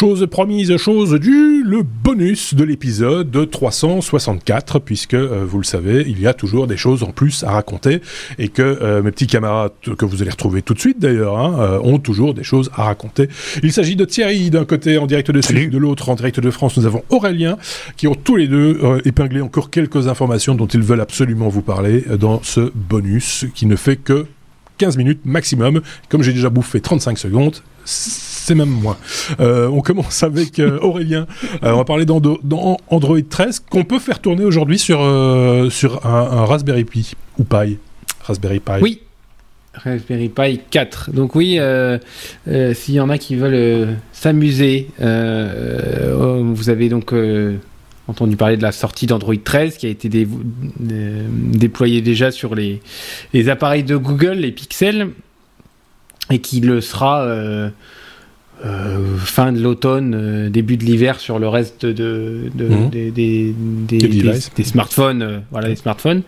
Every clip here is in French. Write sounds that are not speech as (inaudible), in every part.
Chose promise, chose due, le bonus de l'épisode 364, puisque, euh, vous le savez, il y a toujours des choses en plus à raconter, et que euh, mes petits camarades, que vous allez retrouver tout de suite d'ailleurs, hein, euh, ont toujours des choses à raconter. Il s'agit de Thierry d'un côté en direct de Suisse, de l'autre en direct de France. Nous avons Aurélien, qui ont tous les deux épinglé encore quelques informations dont ils veulent absolument vous parler dans ce bonus, qui ne fait que 15 minutes maximum. Comme j'ai déjà bouffé 35 secondes, c'est même moins. Euh, on commence avec euh, (laughs) Aurélien. Euh, on va parler d'Android 13 qu'on peut faire tourner aujourd'hui sur, sur un, Raspberry Pi ou Pi? Raspberry Pi. Oui. Raspberry Pi 4. Donc oui, s'il y en a qui veulent s'amuser, vous avez donc entendu parler de la sortie d'Android 13 qui a été déployée déjà sur les, les appareils de Google, les Pixels et qui le sera euh, euh, fin de l'automne, euh, début de l'hiver sur le reste de, mhm. des, des, des, smartphones, voilà des smartphones.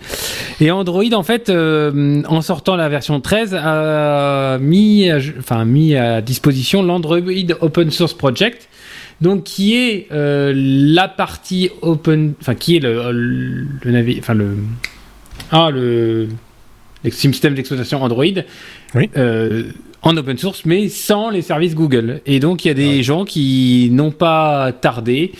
Et Android en fait, en sortant la version 13, a mis, enfin mis à disposition l'Android Open Source Project. Donc qui est la partie open, enfin qui est le, le, enfin le, ah le, le système d'exploitation Android. Oui en open source, mais sans les services Google. Et donc il y a des gens qui n'ont pas tardé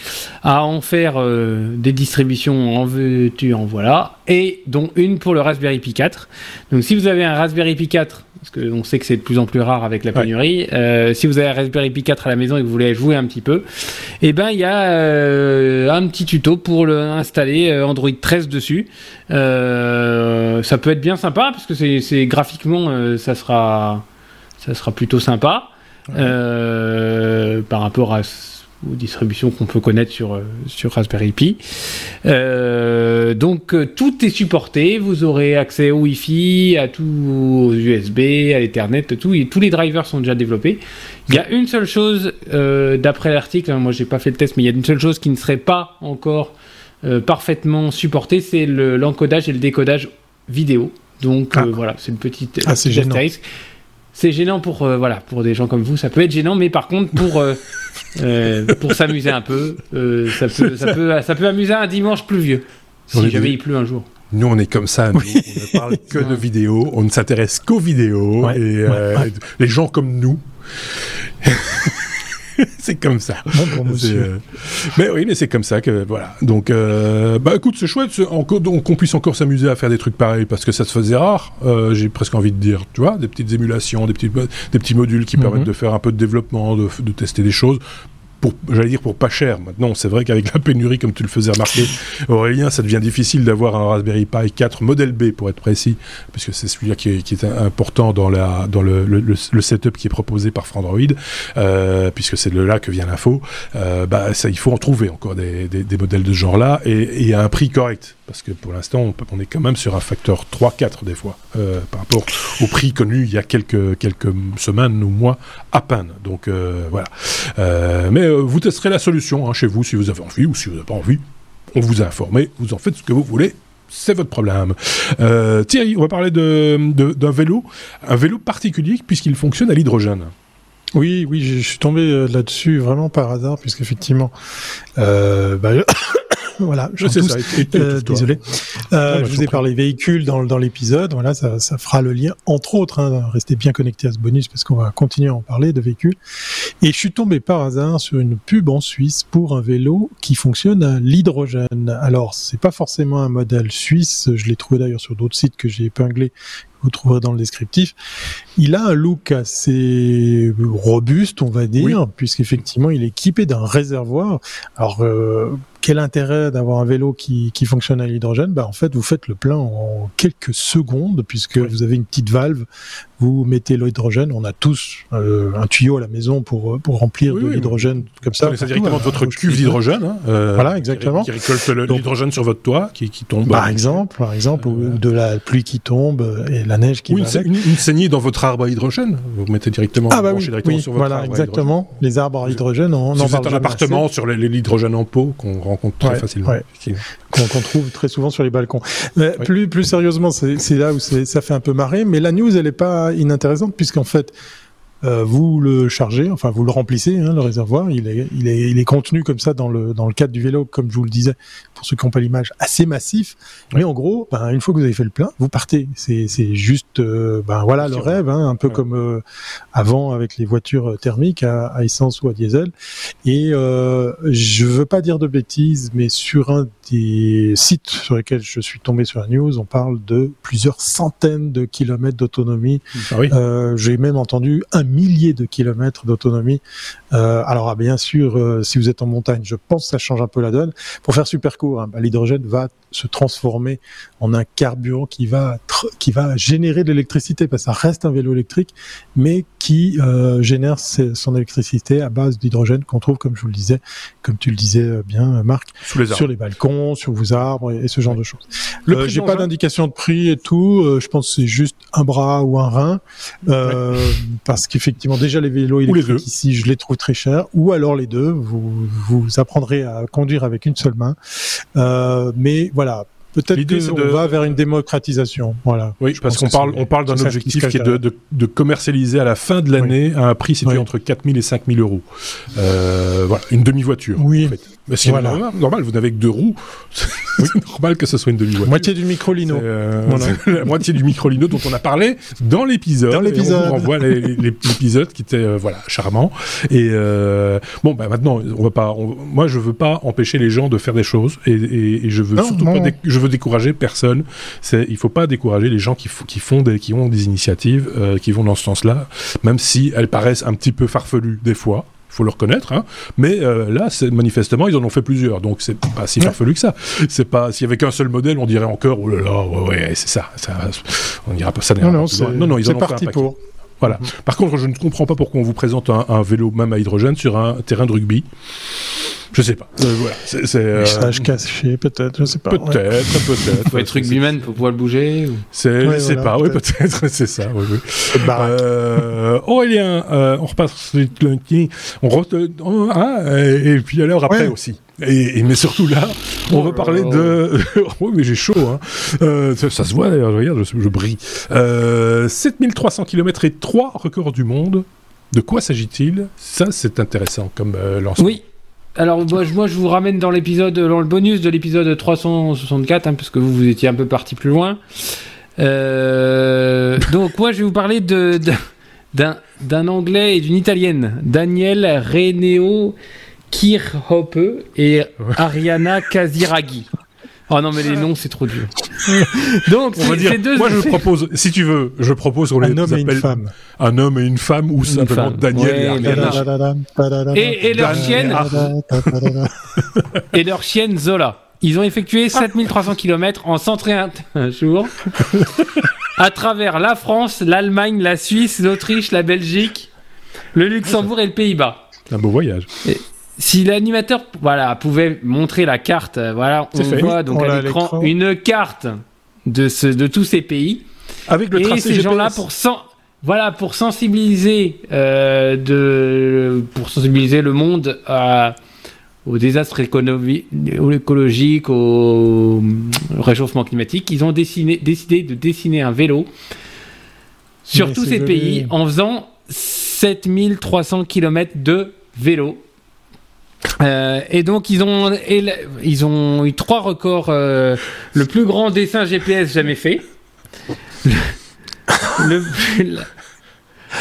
à en faire euh, des distributions en veux-tu, en voilà, et dont une pour le Raspberry Pi 4. Donc si vous avez un Raspberry Pi 4, parce qu'on sait que c'est de plus en plus rare avec la pénurie, euh, si vous avez un Raspberry Pi 4 à la maison et que vous voulez jouer un petit peu, eh ben il y a euh, un petit tuto pour le installer Android 13 dessus. ça peut être bien sympa parce que c'est graphiquement ça sera ça sera plutôt sympa euh, par rapport à aux distributions qu'on peut connaître sur, euh, sur Raspberry Pi. Euh, donc tout est supporté, vous aurez accès au Wi-Fi, à tous aux USB, à l'Ethernet, tout, et tous les drivers sont déjà développés. Il y a une seule chose, d'après l'article, hein, moi j'ai pas fait le test, mais il y a une seule chose qui ne serait pas encore parfaitement supportée, c'est l'encodage et le décodage vidéo. Donc ah. voilà, c'est une petite ah, c'est gênant pour euh, voilà pour des gens comme vous ça peut être gênant mais par contre pour euh, (laughs) euh, pour s'amuser un peu ça peut ça peut ça peut amuser un dimanche pluvieux si jamais il pleut un jour nous, on est comme ça. Nous, on ne parle (laughs) que de vidéos. On ne s'intéresse qu'aux vidéos. et les gens comme nous, (laughs) (laughs) c'est comme ça. Euh, mais oui, mais c'est comme ça que voilà. Donc, euh, bah écoute, c'est chouette qu'on puisse encore s'amuser à faire des trucs pareils parce que ça se faisait rare. Euh, j'ai presque envie de dire, tu vois, des petites émulations, des petits, des petits modules qui mhm. permettent de faire un peu de développement, de, de tester des choses j'allais dire pour pas cher. Maintenant, c'est vrai qu'avec la pénurie, comme tu le faisais remarquer, Aurélien, ça devient difficile d'avoir un Raspberry Pi 4 modèle B, pour être précis, puisque c'est celui-là qui, est, important dans, le, setup qui est proposé par Frandroid, euh, puisque c'est de là que vient l'info. Euh, bah, il faut en trouver encore des, modèles de ce genre-là, et, à un prix correct, parce que pour l'instant, on, est quand même sur un facteur 3-4 des fois, euh, par rapport au prix connu il y a quelques, quelques semaines ou mois à peine. Donc euh, voilà. Euh, mais vous testerez la solution hein, chez vous si vous avez envie ou si vous n'avez pas envie. On vous a informé, vous en faites ce que vous voulez. C'est votre problème. Thierry, on va parler d'un vélo, un vélo particulier puisqu'il fonctionne à l'hydrogène. Oui, oui, je suis tombé là-dessus vraiment par hasard, puisqu'effectivement, euh, bah, (laughs) voilà, je sais ça. Euh, désolé. Euh, je vous ai parlé véhicules dans, dans l'épisode. Voilà, ça, ça, fera le lien, entre autres. Hein, restez bien connectés à ce bonus parce qu'on va continuer à en parler de véhicules. Et je suis tombé par hasard sur une pub en Suisse pour un vélo qui fonctionne à l'hydrogène. Alors, c'est pas forcément un modèle suisse. Je l'ai trouvé d'ailleurs sur d'autres sites que j'ai épinglés vous trouverez dans le descriptif. Il a un look assez robuste, on va dire, puisqu'effectivement il est équipé d'un réservoir. Alors euh, quel intérêt d'avoir un vélo qui, qui fonctionne à l'hydrogène? Bah, En fait, vous faites le plein en quelques secondes, puisque vous avez une petite valve, vous mettez l'hydrogène. On a tous euh, un tuyau à la maison pour, pour remplir de l'hydrogène comme ça. C'est directement de votre cuve d'hydrogène. Hein, euh, voilà, exactement. Qui, récolte l'hydrogène sur votre toit, qui, qui tombe. Par exemple, par exemple, ou de la pluie qui tombe et la neige qui oui, va une, une, saignée dans votre arbre à hydrogène. Vous mettez directement, ah bah oui, directement sur votre voilà, exactement. Les arbres à hydrogène, on, si vous êtes un appartement sur l'hydrogène en pot qu'on rencontre très facilement. Qu'on trouve très souvent sur les balcons. Mais plus, plus sérieusement, c'est là où ça fait un peu marrer. Mais la news, elle n'est pas inintéressante, puisqu'en fait, vous le chargez, enfin vous le remplissez, hein, le réservoir. Il est, il est, il est contenu comme ça dans le dans le cadre du vélo, comme je vous le disais, pour ceux qui n'ont pas l'image, assez massif. Mais en gros, ben, une fois que vous avez fait le plein, vous partez. C'est juste, ben voilà le rêve, hein, un peu comme avant avec les voitures thermiques à, à, essence ou à diesel. Et je veux pas dire de bêtises, mais sur un des sites sur lesquels je suis tombé sur la news, on parle de plusieurs centaines de kilomètres d'autonomie. Ah euh, J'ai même entendu un millier de kilomètres d'autonomie. Euh, alors ah, bien sûr, euh, si vous êtes en montagne, je pense que ça change un peu la donne. Pour faire super court, hein, bah, l'hydrogène va se transformer en un carburant qui va qui va générer de l'électricité, parce que ça reste un vélo électrique, mais qui euh, génère son électricité à base d'hydrogène qu'on trouve, comme je vous le disais, comme tu le disais bien, Marc, sur les balcons, sur vos arbres et, ce genre de choses. Euh, J'ai pas d'indication de prix et tout. Euh, je pense que c'est juste un bras ou un rein, euh, parce qu'effectivement déjà les vélos électriques ici, je les trouve très chers. Ou alors les deux, vous vous apprendrez à conduire avec une seule main. Euh, mais voilà, Peut-être qu'on de... va vers une démocratisation. Voilà. Oui, parce qu'on parle, on parle d'un objectif qui, est de, de, de, commercialiser à la fin de l'année à un prix situé entre 4000 et 5000 euros. Euh, voilà, une demi-voiture. Oui. En fait. C'est normal, vous n'avez que deux roues. (laughs) c'est normal que ce soit une demi-voiture. Moitié du micro-lino. Euh, (laughs) la moitié du micro-lino dont on a parlé dans l'épisode. Dans l'épisode. On vous renvoie l'épisode qui était euh, voilà charmant. Et euh, bon, bah maintenant, on va pas. moi, je veux pas empêcher les gens de faire des choses et, et, et je veux surtout pas. Je veux décourager personne. C'est, il faut pas décourager les gens qui, qui font des, qui ont des initiatives, euh, qui vont dans ce sens-là, même si elles paraissent un petit peu farfelues des fois faut le reconnaître. Hein. Mais euh, là, c'est, manifestement, ils en ont fait plusieurs, donc c'est pas si farfelu que ça. C'est pas s'il y avait qu'un seul modèle, on dirait encore oh là là, ouais, ouais c'est ça, ça, on dira pas ça. Non, non, non, non, ils en ont parti fait un pour. Voilà. Mhm. Par contre, je ne comprends pas pourquoi on vous présente un, un, vélo même à hydrogène sur un terrain de rugby. Je sais pas. Euh, voilà. C'est, euh... caché, peut-être, je sais pas. Peut-être, (laughs) peut-être. Faut être rugbyman pour pouvoir le bouger. Ou... C'est, ouais, c'est pas, oui, peut-être, (laughs) c'est ça. Oui, oui. Euh, Aurélien, euh, on repasse on re... ah, et, puis alors après aussi. Et, mais surtout là, on oh va parler de. (laughs) oui, mais j'ai chaud. Hein. Euh, ça, ça, se voit d'ailleurs. Regarde, je, je brille. Euh, 7300 km et 3 records du monde. De quoi s'agit-il? Ça, c'est intéressant comme euh, lancement. Oui. Alors moi je, moi, je vous ramène dans l'épisode, dans le bonus de l'épisode 364, hein, parce que vous, vous étiez un peu parti plus loin. Euh, (laughs) donc moi je vais vous parler de, de d'un anglais et d'une italienne, Daniel Reneo Kirchhoppe et Ariana Kaziragi. Oh non, mais les noms, c'est trop dur. (laughs) Donc, on va dire, deux... moi, je propose, si tu veux, je propose qu'on les homme et une femme. Un homme et une femme, ou simplement Daniel et Ariana. Et, et leur chienne, (laughs) et leur chienne Zola. Ils ont effectué 7300 km en 131 jours (laughs) à travers la France, l'Allemagne, la Suisse, l'Autriche, la Belgique, le Luxembourg et le Pays-Bas. Un beau voyage. Et, si l'animateur voilà, pouvait montrer la carte, euh, voilà, on voit donc à l'écran une carte de, ce, de tous ces pays. Avec le et ces gens-là, pour, voilà, pour, sensibiliser, euh, de, pour sensibiliser le monde à, au désastre écologique, au réchauffement climatique, ils ont dessiné, décidé de dessiner un vélo sur tous ces pays en faisant 7300 km de vélo euh, et donc ils ont ils ont eu trois records. Euh, le plus grand dessin GPS jamais fait.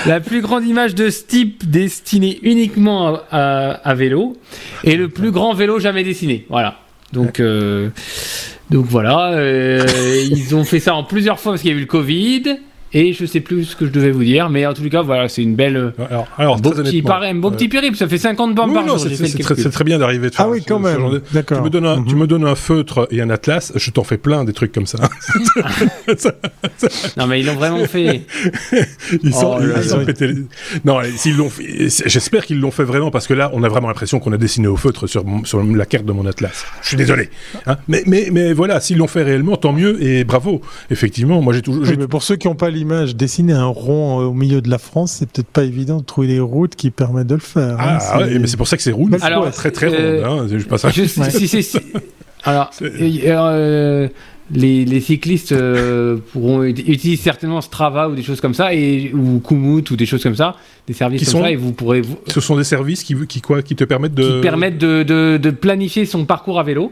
La, plus grande image de ce type destinée uniquement à, vélo et le plus grand vélo jamais dessiné. Voilà. Donc euh, donc voilà, ils ont fait ça en plusieurs fois parce qu'il y a eu le Covid. Et je sais plus ce que je devais vous dire, mais en tout cas, voilà, c'est une belle. Alors, alors beau petit, un beau petit périple, ça fait 50 bornes par jour. C'est très, très, bien d'arriver Ah oui, quand même. D'accord. Tu, me donnes un, tu me donnes un feutre et un atlas, je t'en fais plein des trucs comme ça. (laughs) non, mais ils l'ont vraiment fait. (laughs) ils sont, oh, ils, ont pété. Non, s'ils l'ont fait, j'espère qu'ils l'ont fait vraiment parce que là, on a vraiment l'impression qu'on a dessiné au feutre sur, sur la carte de mon atlas. Je suis désolé. Hein mais, mais, mais voilà, s'ils l'ont fait réellement, tant mieux et bravo. Effectivement, moi j'ai toujours. mais pour ceux qui n'ont pas dessiner un rond au milieu de la France, c'est peut-être pas évident de trouver des routes qui permettent de le faire. Hein, ah, ouais, mais c'est pour ça que c'est roule. Alors, très très euh, ronde. Hein, je pas ça. Je, si, si, si. (laughs) Alors, euh, les, cyclistes pourront utiliser certainement Strava ou des choses comme ça, et, ou Komoot ou des choses comme ça, des services qui comme sont, ça, et vous pourrez. Ce sont des services qui, qui, quoi, qui te permettent de. Qui permettent de, de, de planifier son parcours à vélo.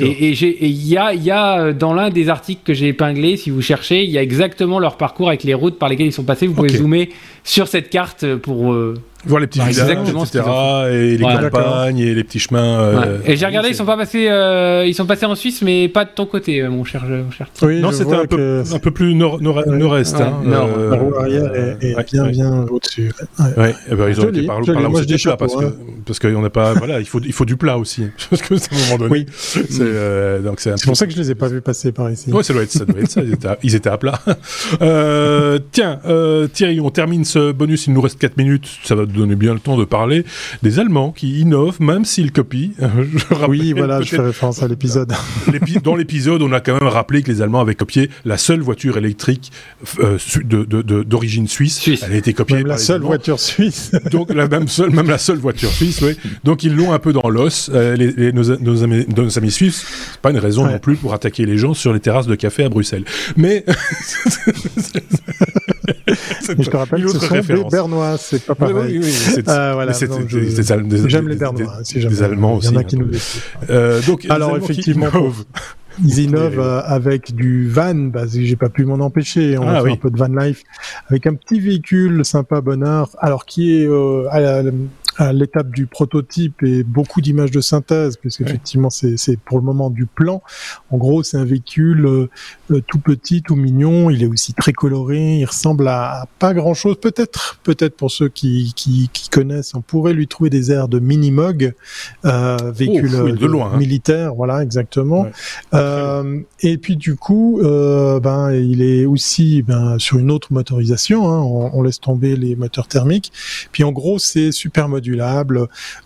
Et il y a, y a euh, dans l'un des articles que j'ai épinglé, si vous cherchez, il y a exactement leur parcours avec les routes par lesquelles ils sont passés. Vous pouvez zoomer sur cette carte pour euh, voir les petits villages, etc. Et les campagnes et les petits chemins. Euh, et j'ai regardé, ils sont pas passés, euh, ils sont passés en Suisse, mais pas de ton côté, mon cher, mon cher. Oui, non, c'était un, peu, un peu plus nord, nord, nord-est. Hein, nord. La roue arrière est, bien, bien au-dessus. Ouais. Eh ben, ils ont été par, par là plat, parce que parce qu'on n'a pas, (laughs) voilà, il faut il faut du plat aussi, (laughs) parce que à un moment donné. Oui. C'est donc c'est pour ça que je les ai pas vus passer par ici. Oui, ça doit être ça, doit être ça. Ils étaient à plat. (laughs) Tiens, Thierry, on termine ce bonus. Il nous reste 4 minutes. Ça va te donner bien le temps de parler des Allemands qui innovent, même s'ils copient. (laughs) oui, voilà, je fais référence à l'épisode. (laughs) Dans l'épisode, on a quand même rappelé que les Allemands avaient copié la seule voiture électrique euh, d'origine suisse. Elle a été copiée même la seule voiture suisse. (laughs) Donc la même seule, même la seule voiture suisse, oui. Donc ils l'ont un peu dans l'os. Euh, les, nos, amis, nos amis suisses, c'est pas une raison non plus pour attaquer les gens sur les terrasses de café à Bruxelles. Mais (laughs) je te rappelle que ce sont des Bernois, c'est pas pareil. Oui, oui, euh, voilà, J'aime les Bernois. Si des Allemands aussi. Il y en a qui nous euh, donc, Alors effectivement, ils innovent euh, avec du van, bah, j'ai pas pu m'en empêcher. On ah, fait un peu de van life avec un petit véhicule sympa bonheur, alors qui est euh, à la, à l'étape du prototype et beaucoup d'images de synthèse, parce qu'effectivement c'est pour le moment du plan. En gros, c'est un véhicule euh, euh, tout petit, tout mignon. Il est aussi très coloré. Il ressemble à, pas grand chose. Peut-être, peut-être pour ceux qui, qui, qui, connaissent, on pourrait lui trouver des airs de mini-mog, euh, véhicule de loin, hein. militaire. Voilà, exactement. Euh, et puis du coup, euh, ben il est aussi ben, sur une autre motorisation. Hein. On, on, laisse tomber les moteurs thermiques. Puis en gros, c'est super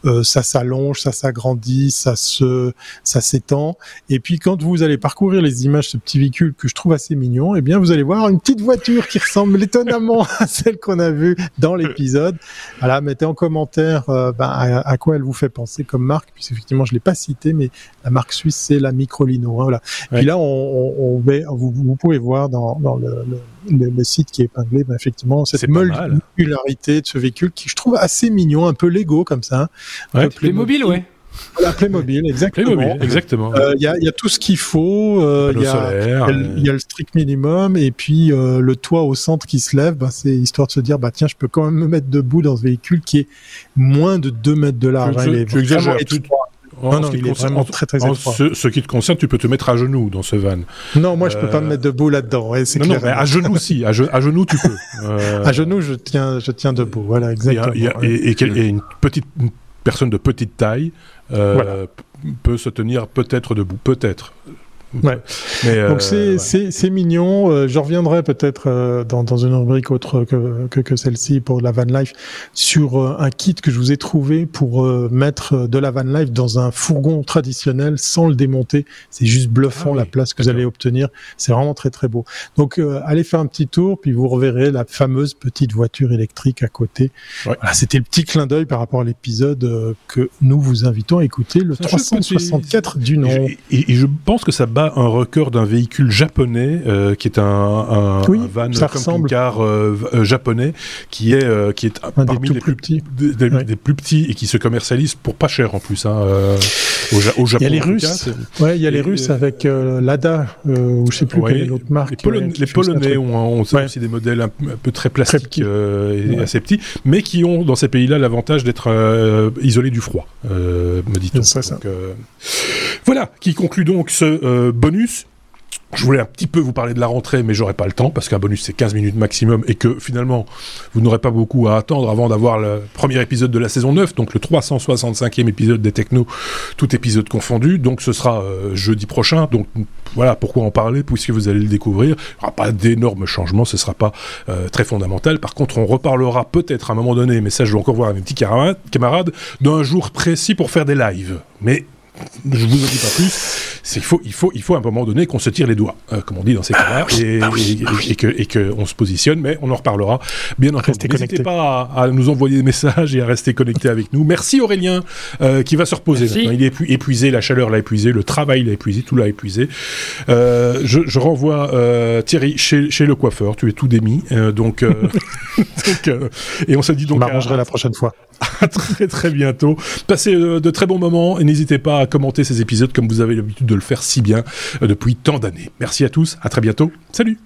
euh, ça s'allonge, ça s'agrandit, ça se, ça s'étend. Et puis quand vous allez parcourir les images de ce petit véhicule que je trouve assez mignon, eh bien vous allez voir une petite voiture qui ressemble étonnamment (laughs) à celle qu'on a vue dans l'épisode. Voilà, mettez en commentaire euh, ben, à, quoi elle vous fait penser comme marque, puisque effectivement je l'ai pas cité, mais la marque suisse c'est la Microlino. Hein, voilà. Puis là, on, on, vous, vous, pouvez voir dans, dans le, le, le, site qui est épinglé, ben effectivement, cette modularité de ce véhicule qui je trouve assez mignon, un peu Lego comme ça. Ouais, Playmobil, ouais. La Playmobil, exactement. Playmobil, exactement. Euh, il y, a, y, a, tout ce qu'il faut. Euh, il y, y, a le strict minimum et puis euh, le toit au centre qui se lève. Bah, c'est histoire de se dire, bah tiens, je peux quand même me mettre debout dans ce véhicule qui est moins de 2 mètres de large. Tu, tu exagères. Non, ce, qui vraiment très, très ce, qui te concerne, tu peux te mettre à genoux dans ce van. Non, moi, je peux pas me mettre debout là-dedans. Ouais, non, non, mais à genoux, si. À, genoux, tu peux. (laughs) Euh... À genoux, je tiens, je tiens debout. Voilà, exactement. Et, et, et, une petite une personne de petite taille euh, peut se tenir peut-être debout, peut-être. Ouais. Mais, Donc euh, c'est mignon. Euh, je reviendrai peut-être euh, dans, dans une rubrique autre que, que, que celle-ci pour la van life sur euh, un kit que je vous ai trouvé pour mettre de la van life dans un fourgon traditionnel sans le démonter. C'est juste bluffant ah la place que vous allez obtenir. C'est vraiment très très beau. Donc allez faire un petit tour puis vous reverrez la fameuse petite voiture électrique à côté. Ouais. Voilà, C'était le petit clin d'œil par rapport à l'épisode que nous vous invitons à écouter, le 364 du nom. Et, et, et je pense que ça bat un record d'un véhicule japonais euh, qui est un, un, un van camping-car euh, euh, japonais qui est qui est un parmi des les plus petits, des, ouais. des, plus petits et qui se commercialise pour pas cher en plus hein, au, au, Japon. Il y a les Russes. Ouais, il y a les Russes avec Lada ou je sais plus ouais, quelle est l'autre marque. Les, Polon les Polonais ont, aussi des modèles un, un peu très plastiques et assez petits, mais qui ont dans ces pays-là l'avantage d'être isolés du froid, me dit-on. Voilà, qui conclut donc ce bonus. Je voulais un petit peu vous parler de la rentrée, mais j'aurais pas le temps, parce qu'un bonus c'est 15 minutes maximum, et que finalement, vous n'aurez pas beaucoup à attendre avant d'avoir le premier épisode de la saison 9, donc le 365e épisode des Technos, tout épisode confondu, donc ce sera euh, jeudi prochain, donc voilà pourquoi en parler, puisque vous allez le découvrir. Il n'y aura pas d'énormes changements, ce sera pas euh, très fondamental. Par contre, on reparlera peut-être à un moment donné, mais ça je vais encore voir mes petits camarades, d'un jour précis pour faire des lives. Mais je vous en dis pas plus. Il faut, il faut, il faut à un moment donné qu'on se tire les doigts, comme on dit dans ces cas-là, et, et, que, et que on se positionne. Mais on en reparlera. Bien entendu, n'hésitez pas à, nous envoyer des messages et à rester connecté avec nous. Merci Aurélien, qui va se reposer. Maintenant. Il est épuisé, la chaleur l'a épuisé, le travail l'a épuisé, tout l'a épuisé. Je, je, renvoie Thierry chez, chez, le coiffeur. Tu es tout démis, donc, (laughs) donc et on se dit donc. Je m'arrangerai la prochaine fois. À (laughs) très très bientôt. Passez euh, de très bons moments et n'hésitez pas à commenter ces épisodes comme vous avez l'habitude de le faire si bien euh, depuis tant d'années. Merci à tous, à très bientôt. Salut